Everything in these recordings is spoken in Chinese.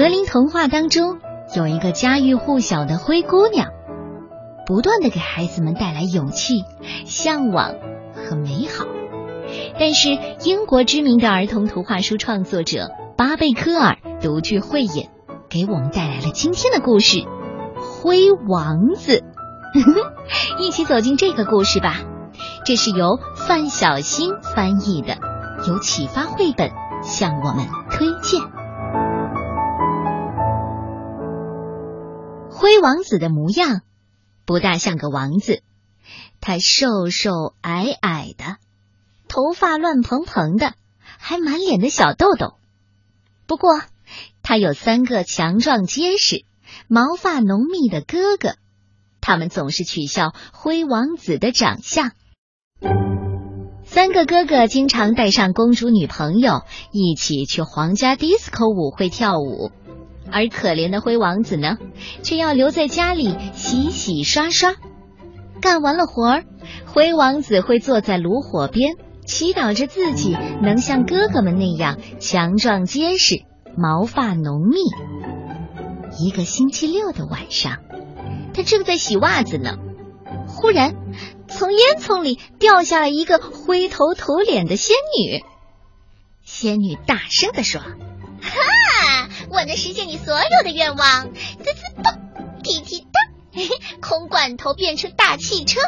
格林童话当中有一个家喻户晓的灰姑娘，不断的给孩子们带来勇气、向往和美好。但是，英国知名的儿童图画书创作者巴贝科尔独具慧眼，给我们带来了今天的故事《灰王子》。一起走进这个故事吧。这是由范小新翻译的，由启发绘本向我们推荐。灰王子的模样不大像个王子，他瘦瘦矮矮的，头发乱蓬蓬的，还满脸的小痘痘。不过，他有三个强壮结实、毛发浓密的哥哥，他们总是取笑灰王子的长相。三个哥哥经常带上公主女朋友一起去皇家迪斯科舞会跳舞，而可怜的灰王子呢，却要留在家里洗洗刷刷。干完了活儿，灰王子会坐在炉火边，祈祷着自己能像哥哥们那样强壮结实、毛发浓密。一个星期六的晚上，他正在洗袜子呢，忽然。从烟囱里掉下了一个灰头土脸的仙女。仙女大声的说：“我能实现你所有的愿望！滋滋蹦，滴滴答，空罐头变成大汽车，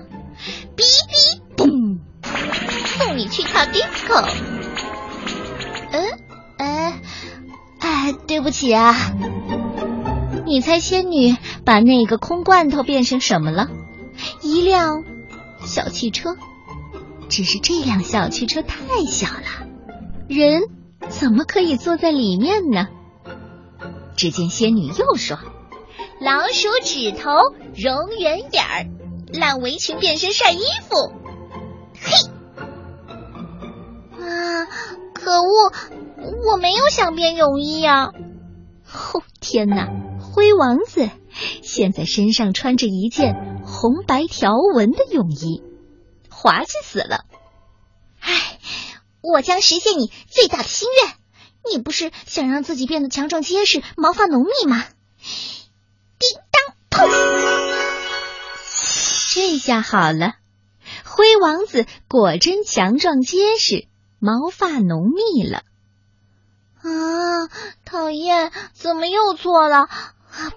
哔哔嘣，送你去跳 disco。嗯，哎，哎，对不起啊。你猜仙女把那个空罐头变成什么了？一辆。”小汽车，只是这辆小汽车太小了，人怎么可以坐在里面呢？只见仙女又说：“老鼠指头容圆眼儿，烂围裙变身晒衣服。”嘿，啊，可恶，我没有想变泳衣呀！哦，天哪，灰王子现在身上穿着一件。红白条纹的泳衣，滑稽死了！唉，我将实现你最大的心愿。你不是想让自己变得强壮结实、毛发浓密吗？叮当，砰！这下好了，灰王子果真强壮结实、毛发浓密了。啊，讨厌，怎么又错了？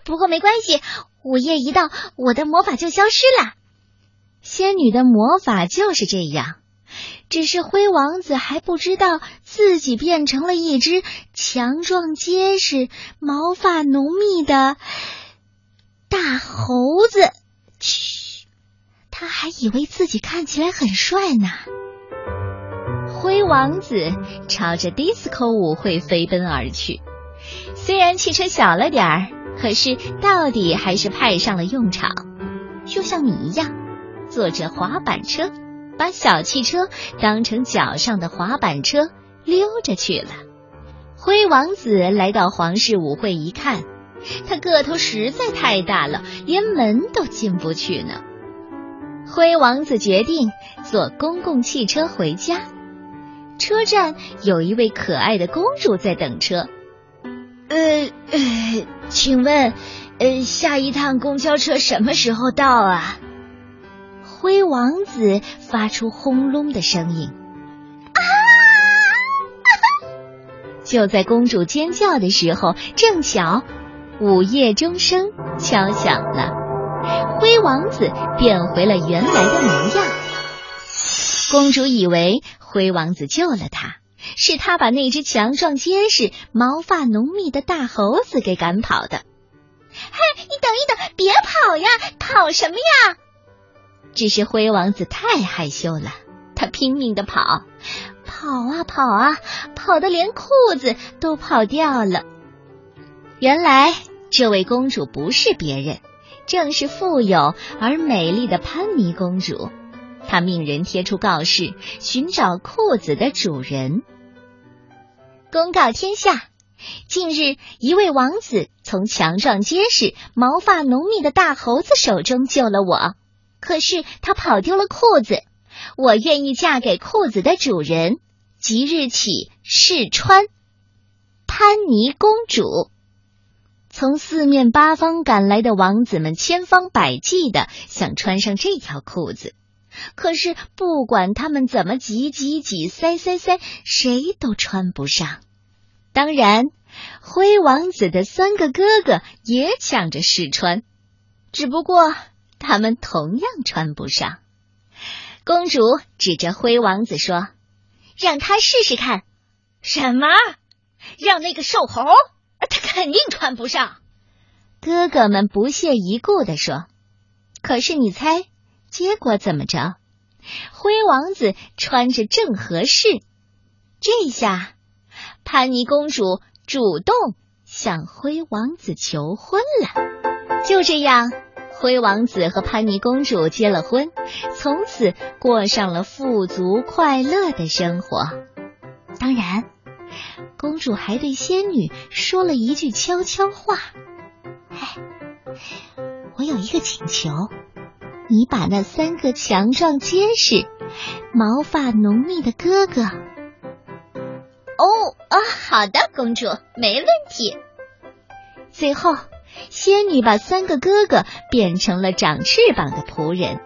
不过没关系。午夜一到，我的魔法就消失了。仙女的魔法就是这样，只是灰王子还不知道自己变成了一只强壮结实、毛发浓密的大猴子。嘘，他还以为自己看起来很帅呢。灰王子朝着迪斯科舞会飞奔而去，虽然汽车小了点儿。可是，到底还是派上了用场，就像你一样，坐着滑板车，把小汽车当成脚上的滑板车溜着去了。灰王子来到皇室舞会一看，他个头实在太大了，连门都进不去呢。灰王子决定坐公共汽车回家。车站有一位可爱的公主在等车。呃呃，请问，呃，下一趟公交车什么时候到啊？灰王子发出轰隆的声音。啊！就在公主尖叫的时候，正巧午夜钟声敲响了，灰王子变回了原来的模样。公主以为灰王子救了她。是他把那只强壮结实、毛发浓密的大猴子给赶跑的。嘿，你等一等，别跑呀！跑什么呀？只是灰王子太害羞了，他拼命的跑，跑啊跑啊，跑的连裤子都跑掉了。原来这位公主不是别人，正是富有而美丽的潘妮公主。她命人贴出告示，寻找裤子的主人。公告天下：近日，一位王子从强壮结实、毛发浓密的大猴子手中救了我。可是他跑丢了裤子，我愿意嫁给裤子的主人，即日起试穿潘妮公主。从四面八方赶来的王子们千方百计的想穿上这条裤子，可是不管他们怎么挤挤挤、塞塞塞，谁都穿不上。当然，灰王子的三个哥哥也抢着试穿，只不过他们同样穿不上。公主指着灰王子说：“让他试试看。”什么？让那个瘦猴？他肯定穿不上。哥哥们不屑一顾的说：“可是你猜，结果怎么着？灰王子穿着正合适。这下，潘妮公主主动向灰王子求婚了。就这样，灰王子和潘妮公主结了婚，从此过上了富足快乐的生活。当然。”公主还对仙女说了一句悄悄话：“哎，我有一个请求，你把那三个强壮结实、毛发浓密的哥哥……哦啊，好的，公主，没问题。”最后，仙女把三个哥哥变成了长翅膀的仆人，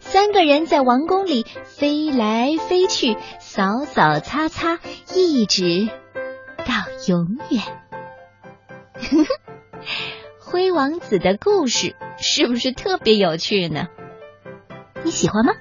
三个人在王宫里飞来飞去，扫扫擦擦，一直。到永远，灰王子的故事是不是特别有趣呢？你喜欢吗？